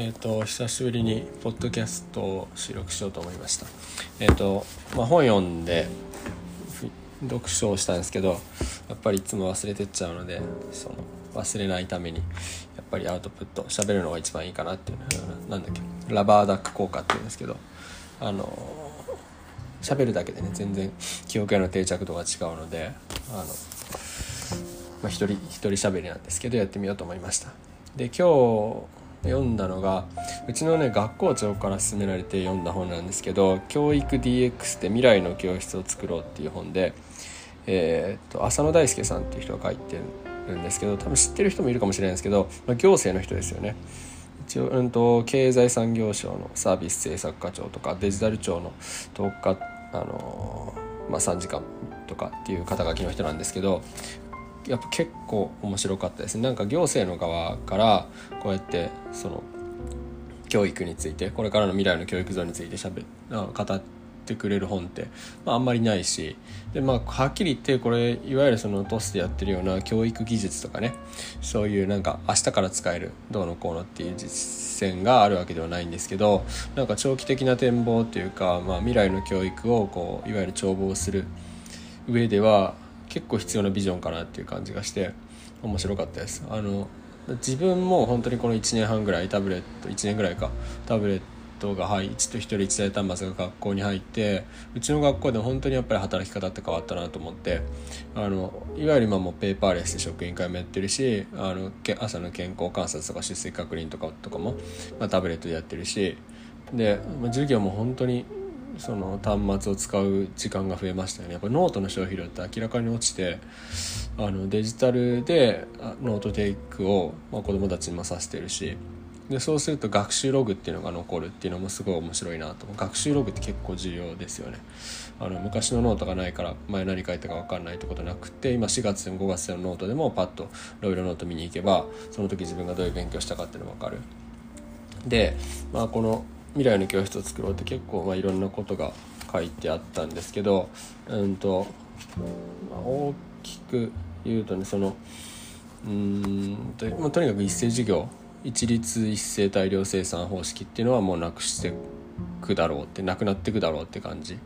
えっ、と久しぶりにポッドキャストを収録しようと思いました。えっ、とまあ本読んで読書をしたんですけどやっぱりいつも忘れてっちゃうのでその忘れないためにやっぱりアウトプット喋るのが一番いいかなっていうなんだっけラバーダック効果っていうんですけどあの喋るだけでね全然記憶への定着度が違うのであの、まあ、一人一人喋りなんですけどやってみようと思いました。で今日読んだのがうちのね学校長から勧められて読んだ本なんですけど「教育 DX で未来の教室を作ろう」っていう本で、えー、と浅野大輔さんっていう人が書いてるんですけど多分知ってる人もいるかもしれないんですけど、まあ、行政の人ですよね。一応、うんと、経済産業省のサービス政策課長とかデジタル庁の特化、あのまあ、3時間とかっていう肩書きの人なんですけどやっぱ結構面白かったですね。なんか行政の側からこうやってその教育についてこれからの未来の教育像についてしゃべ語ってくれる本って、まあ、あんまりないしで、まあ、はっきり言ってこれいわゆるそのトスでやってるような教育技術とかねそういうなんか明日から使えるどうのこうのっていう実践があるわけではないんですけどなんか長期的な展望というか、まあ、未来の教育をこういわゆる眺望する上では結構必要なビジョンかなっていう感じがして面白かったです。あの自分も本当にこの1年半ぐらいタブレット1年ぐらいかタブレットが入1と1人1台端末が学校に入ってうちの学校でも本当にやっぱり働き方って変わったなと思ってあのいわゆる今もペーパーレスで職員会もやってるしあの朝の健康観察とか出席確認とかとかも、まあ、タブレットでやってるしで、まあ、授業も本当にその端末を使う時間が増えましたよね。やっぱノートの消費量って明らかに落ちてあのデジタルでノートテイクを、まあ、子どもたちにもさせてるしでそうすると学習ログっていうのが残るっていうのもすごい面白いなと。学習ログって結構重要ですよね。あの昔のノートがないから前何書いたか分かんないってことなくって今4月でも5月のノートでもパッといろいろノート見に行けばその時自分がどういう勉強したかっていうの分かる。で、まあ、この未来の教室を作ろうって結構まあいろんなことが書いてあったんですけど、うんとまあ、大きく言うとねそのうんと,、まあ、とにかく一斉授業一律一斉大量生産方式っていうのはもうなくしてくだろうってなくなっていくだろうって感じ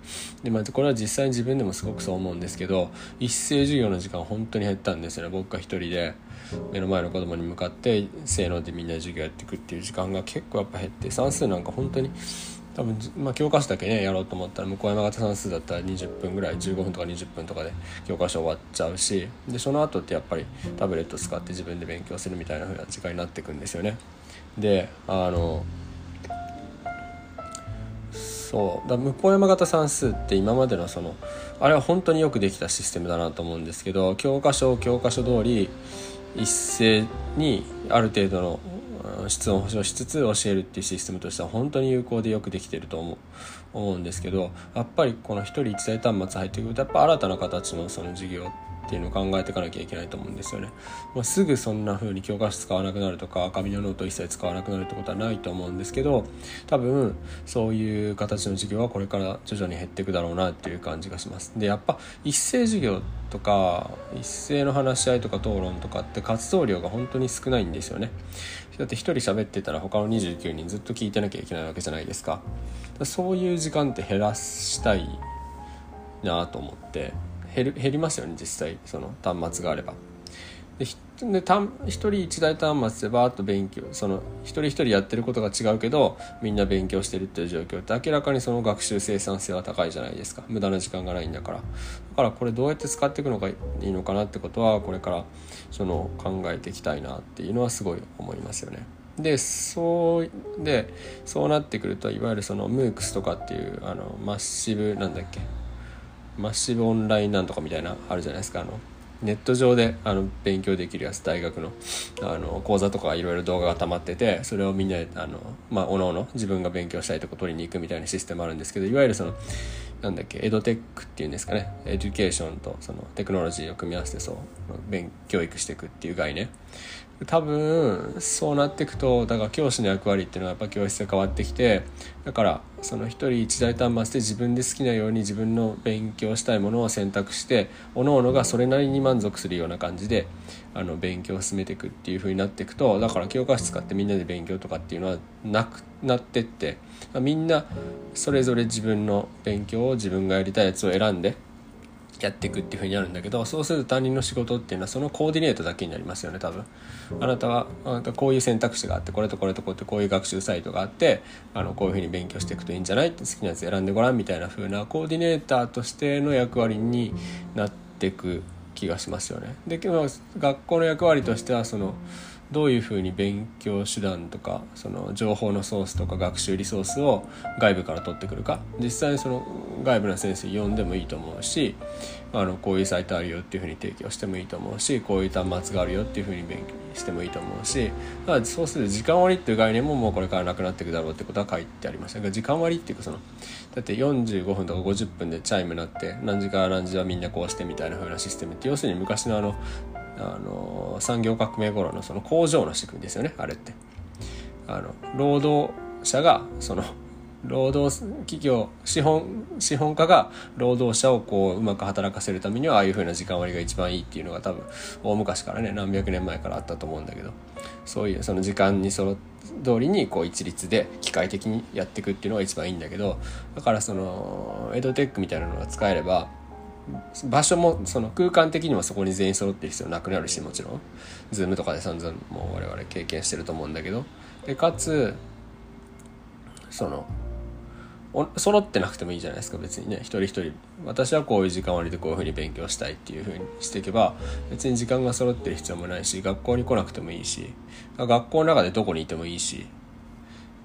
で、まあ、これは実際に自分でもすごくそう思うんですけど一斉授業の時間本当に減ったんですよね僕が一人で目の前の子供に向かってせーのでみんな授業やっていくっていう時間が結構やっぱ減って算数なんか本当に多分、まあ、教科書だけねやろうと思ったら向こう山形算数だったら20分ぐらい15分とか20分とかで教科書終わっちゃうしでその後ってやっぱりタブレット使って自分で勉強するみたいな風な時間になっていくんですよね。であのそう。だ向山形算数って今までのそのあれは本当によくできたシステムだなと思うんですけど教科書を教科書通り一斉にある程度の質問保証しつつ教えるっていうシステムとしては本当に有効でよくできてると思う思うんですけどやっぱりこの1人1台端末入ってくるとやっぱ新たな形のその授業っていうのを考えていかなきゃいけないと思うんですよね。まあ、すぐそんな風に教科書使わなくなるとか紙のノート一切使わなくなるってことはないと思うんですけど多分そういう形の授業はこれから徐々に減っていくだろうなっていう感じがします。でやっぱ一斉授業とか一斉の話し合いとか討論とかって活動量が本当に少ないんですよね。だって1人喋ってたら他の29人ずっと聞いてなきゃいけないわけじゃないですかそういう時間って減らしたいなと思って減る減りますよね実際その端末があれば。でで1人1台端末でバーッと勉強その一人一人やってることが違うけどみんな勉強してるっていう状況って明らかにその学習生産性は高いじゃないですか。無駄な時間がないんだから。だからこれどうやって使っていくのがいいのかなってことはこれからその考えていきたいなっていうのはすごい思いますよね。でそうでそうなってくるといわゆるその MOOCs とかっていうあのマッシブなんだっけ？マッシブオンラインなんとかみたいなあるじゃないですか。あのネット上であの勉強できるやつ大学のあの講座とかいろいろ動画が溜まっててそれをみんなであの、まあ、おのおの自分が勉強したいとこ取りに行くみたいなシステムあるんですけどいわゆるそのなんだっけエドテックっていうんですかね。エデュケーションとそのテクノロジーを組み合わせてそう勉教育していくっていう概念。多分そうなっていくとだから教師の役割っていうのはやっぱ教室で変わってきてだからその一人一台端末で自分で好きなように自分の勉強したいものを選択して各々がそれなりに満足するような感じであの勉強を進めていくっていう風になっていくとだから教科書使ってみんなで勉強とかっていうのはなくなってってみんなそれぞれ自分の勉強を自分がやりたいやつを選んでやっていくっていうふうになるんだけどそうすると担任の仕事っていうのはそのコーディネートだけになりますよね多分あなたはあなたこういう選択肢があってこれとこれとこうってこういう学習サイトがあってあのこういうふうに勉強していくといいんじゃない？って好きなやつ選んでごらんみたいな風なコーディネーターとしての役割になっていく気がしますよね。で学校の役割としてはそのどういうふうに勉強手段とかその情報のソースとか学習リソースを外部から取ってくるか。実際にその外部の先生呼んでもいいと思うしあのこういうサイトあるよっていうふうに提供してもいいと思うしこういう端末があるよっていうふうに勉強してもいいと思うし。だからそうすると時間割っていう概念ももうこれからなくなっていくだろうってことは書いてありましたが時間割っていうかそのだって45分とか50分でチャイム鳴って何時から何時はみんなこうしてみたいな風なシステムって要するに昔のあのあの産業革命頃のその工場の仕組みですよねあれって。あの労働者がその労働企業資本資本家が労働者をこううまく働かせるためにはああいうふうな時間割が一番いいっていうのが多分大昔からね何百年前からあったと思うんだけどそういうその時間にその通りにこう一律で機械的にやっていくっていうのが一番いいんだけどだからそのエドテックみたいなのが使えれば場所もその空間的にもそこに全員揃ってる必要なくなるしもちろん。Zoom とかで散々もう我々経験してると思うんだけど。でかつその揃ってなくてもいいじゃないですか別にね。一人一人。私はこういう時間割でこういうふうに勉強したいっていうふうにしていけば別に時間が揃ってる必要もないし学校に来なくてもいいし学校の中でどこにいてもいいし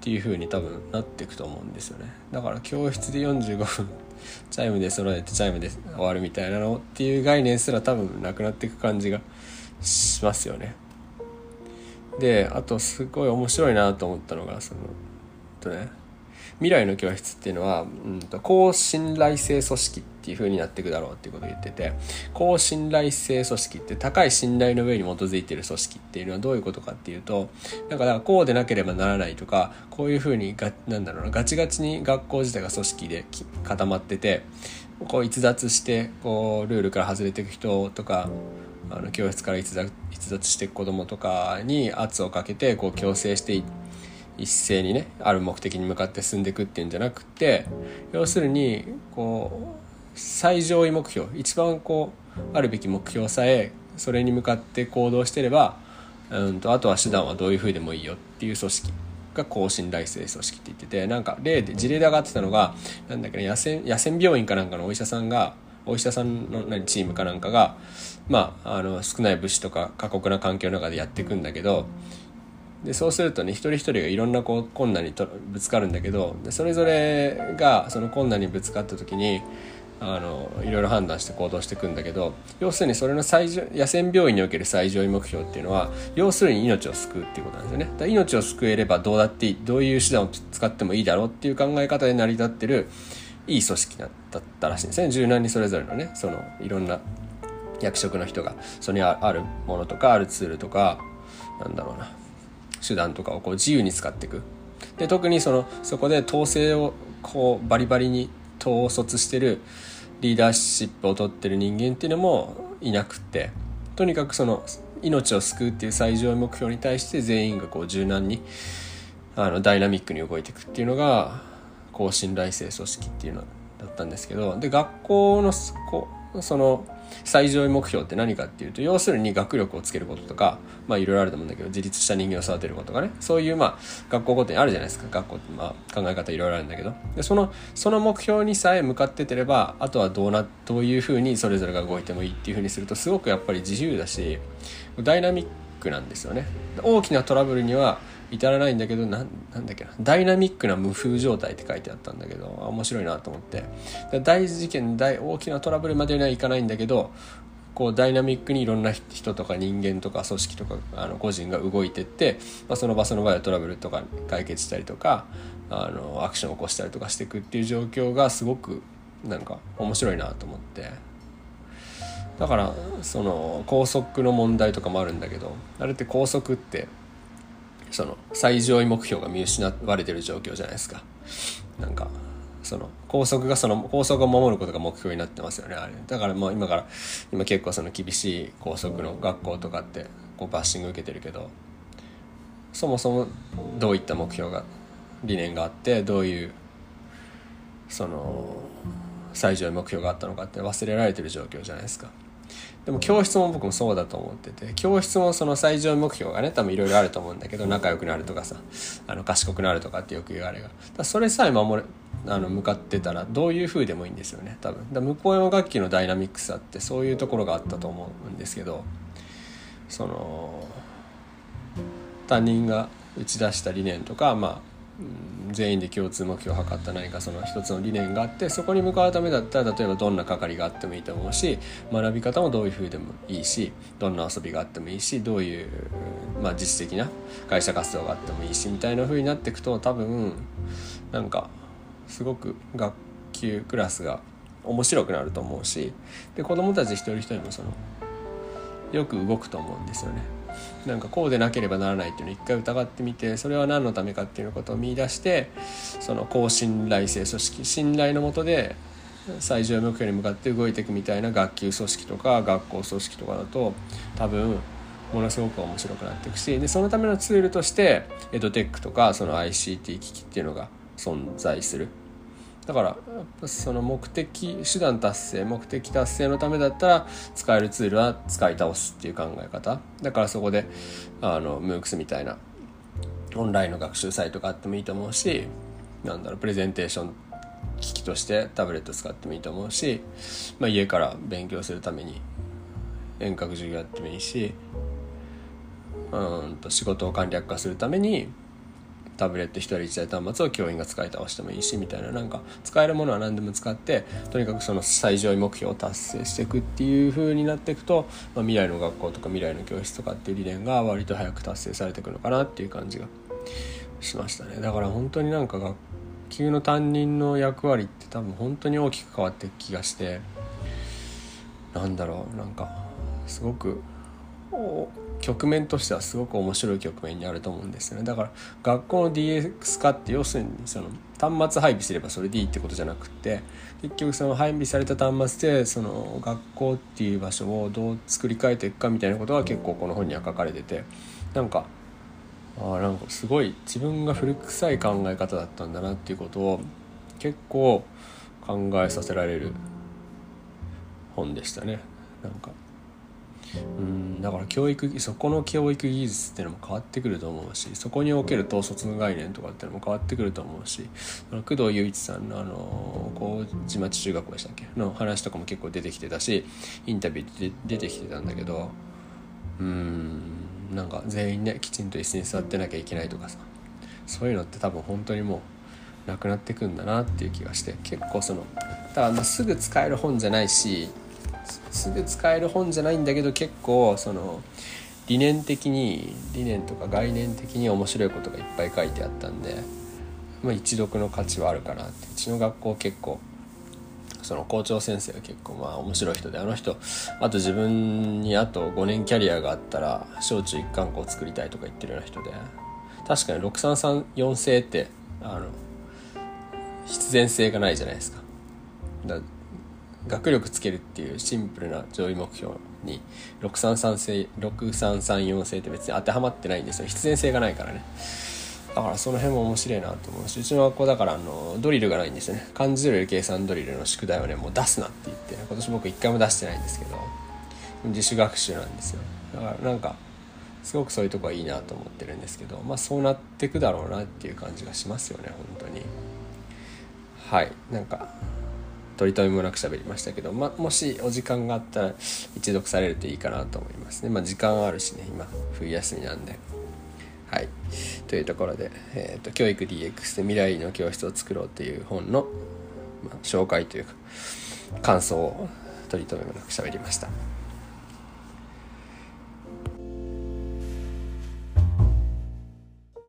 っていうふうに多分なっていくと思うんですよね。だから教室で45分チャイムで揃えてチャイムで終わるみたいなのっていう概念すら多分なくなっていく感じがしますよね。であとすごい面白いなと思ったのがそのとね未来の教室っていうのは、うんと、高信頼性組織っていう風になっていくだろうっていうことを言ってて高信頼性組織って高い信頼の上に基づいてる組織っていうのはどういうことかっていうとなんかだからこうでなければならないとかこういう風にがなんだろうなガチガチに学校自体が組織で固まっててこう逸脱してこうルールから外れていく人とかあの教室から逸脱逸脱していく子供とかに圧をかけてこう強制していって。一斉にねある目的に向かって進んでいくっていうんじゃなくて要するにこう最上位目標一番こうあるべき目標さえそれに向かって行動してればうんとあとは手段はどういうふうでもいいよっていう組織が高信頼性組織って言っててなんか例で事例で上がってたのがなんだっけね野戦野戦病院かなんかのお医者さんがお医者さんの何チームかなんかがまああの少ない物資とか過酷な環境の中でやっていくんだけどでそうするとね一人一人がいろんなこう困難にとぶつかるんだけどでそれぞれがその困難にぶつかった時にあのいろいろ判断して行動していくんだけど要するにそれの最上野戦病院における最上位目標っていうのは要するに命を救うっていうことなんですよね。だ命を救えればどうだっていいどういう手段を使ってもいいだろうっていう考え方で成り立ってるいい組織だったらしいんですね。柔軟にそれぞれのねそのいろんな役職の人がそれにあるものとかあるツールとかなんだろうな。手段とかをこう自由に使っていく。で特にそのそこで統制をこうバリバリに統率してるリーダーシップを取ってる人間っていうのもいなくって。とにかくその命を救うっていう最上位目標に対して全員がこう柔軟にあのダイナミックに動いていくっていうのが高信頼性組織っていうのだったんですけど。で学校のこその最上位目標って何かっていうと要するに学力をつけることとかまあいろいろあると思うんだけど自立した人間を育てることがね。そういうまあ学校ごとにあるじゃないですか。学校ってまあ考え方いろいろあるんだけど。でそのその目標にさえ向かっててればあとはどうなどういうふうにそれぞれが動いてもいいっていうふうにするとすごくやっぱり自由だしダイナミックなんですよね。大きなトラブルには至らないんだけどななんだっけなダイナミックな無風状態って書いてあったんだけど面白いなと思って。大事件大大きなトラブルまでにはいかないんだけどこうダイナミックにいろんな人とか人間とか組織とかあの個人が動いてって、まあ、その場その場でトラブルとか解決したりとかあのアクションを起こしたりとかしていくっていう状況がすごくなんか面白いなと思って。だからその高速の問題とかもあるんだけどあれって高速ってその最上位目標が見失われてる状況じゃないですかなんかその校則がその校則を守ることが目標になってますよねあれだからもう今から今結構その厳しい校則の学校とかってこうバッシング受けてるけどそもそもどういった目標が理念があってどういうその最上位目標があったのかって忘れられてる状況じゃないですか。でも教室も僕もそうだと思ってて教室もその最上目標がね多分いろいろあると思うんだけど仲良くなるとかさあの賢くなるとかってよく言われがだそれさえ守れあの向かってたらどういう風でもいいんですよね多分。だ向こうの楽器のダイナミックさってそういうところがあったと思うんですけどその担任が打ち出した理念とかまあ全員で共通目標を図った何かその一つの理念があってそこに向かうためだったら例えばどんな係があってもいいと思うし学び方もどういうふうでもいいしどんな遊びがあってもいいしどういう、まあ、実質的な会社活動があってもいいしみたいなふうになっていくと多分なんかすごく学級クラスが面白くなると思うしで子どもたち一人一人もそのよく動くと思うんですよね。なんかこうでなければならないっていうのを一回疑ってみてそれは何のためかっていうことを見出してその高信頼性組織信頼のもとで最上目標に向かって動いていくみたいな学級組織とか学校組織とかだと多分ものすごく面白くなっていくしでそのためのツールとしてエドテックとかその ICT 機器っていうのが存在する。だからその目的手段達成目的達成のためだったら使えるツールは使い倒すっていう考え方。だからそこであの MOOCs みたいなオンラインの学習サイトがあってもいいと思うしなんだろうプレゼンテーション機器としてタブレット使ってもいいと思うし、まあ、家から勉強するために遠隔授業やってもいいしうんと仕事を簡略化するためにタブレット1人1台端末を教員が使い倒してもいいしみたいななんか使えるものは何でも使ってとにかくその最上位目標を達成していくっていう風になっていくと、まあ、未来の学校とか未来の教室とかっていう理念が割と早く達成されていくのかなっていう感じがしましたね。だから本当になんか学級の担任の役割って多分本当に大きく変わっていく気がしてなんだろうなんかすごく局面としてはすごく面白い局面にあると思うんですよね。だから学校の DX 化って要するにその端末配備すればそれでいいってことじゃなくって結局その配備された端末でその学校っていう場所をどう作り変えていくかみたいなことが結構この本には書かれててなんかあなんかすごい自分が古臭い考え方だったんだなっていうことを結構考えさせられる本でしたね。なんかうんだから教育そこの教育技術っていうのも変わってくると思うしそこにおける統率の概念とかっていうのも変わってくると思うし工藤雄一さんのあの麹町中学校でしたっけの話とかも結構出てきてたしインタビューで出てきてたんだけどうんなんか全員ねきちんと椅子に座ってなきゃいけないとかさそういうのって多分本当にもうなくなってくんだなっていう気がして結構そのだからますぐ使える本じゃないしすぐ使える本じゃないんだけど結構その理念的に理念とか概念的に面白いことがいっぱい書いてあったんで、まあ、一読の価値はあるかなってうちの学校結構その校長先生が結構まあ面白い人であの人あと自分にあと5年キャリアがあったら小中一貫校作りたいとか言ってるような人で確かに6334制ってあの必然性がないじゃないですか。だ学力つけるっていうシンプルな上位目標に6334制6334制って別に当てはまってないんですよ。必然性がないからね。だからその辺も面白いなと思うしうちの学校だからあのドリルがないんですよね。漢字ドリル計算ドリルの宿題をねもう出すなって言って、ね、今年僕一回も出してないんですけど自主学習なんですよ。だからなんかすごくそういうとこはいいなと思ってるんですけどまあそうなってくだろうなっていう感じがしますよね本当に。はい。なんか取り留めもなく喋りましたけど、まもしお時間があったら一読されるといいかなと思いますね。まあ、時間あるしね、今、冬休みなんで。はい。というところで、えーと、教育 DX で未来の教室を作ろうという本の、まあ、紹介というか、感想を取り留めもなく喋りました。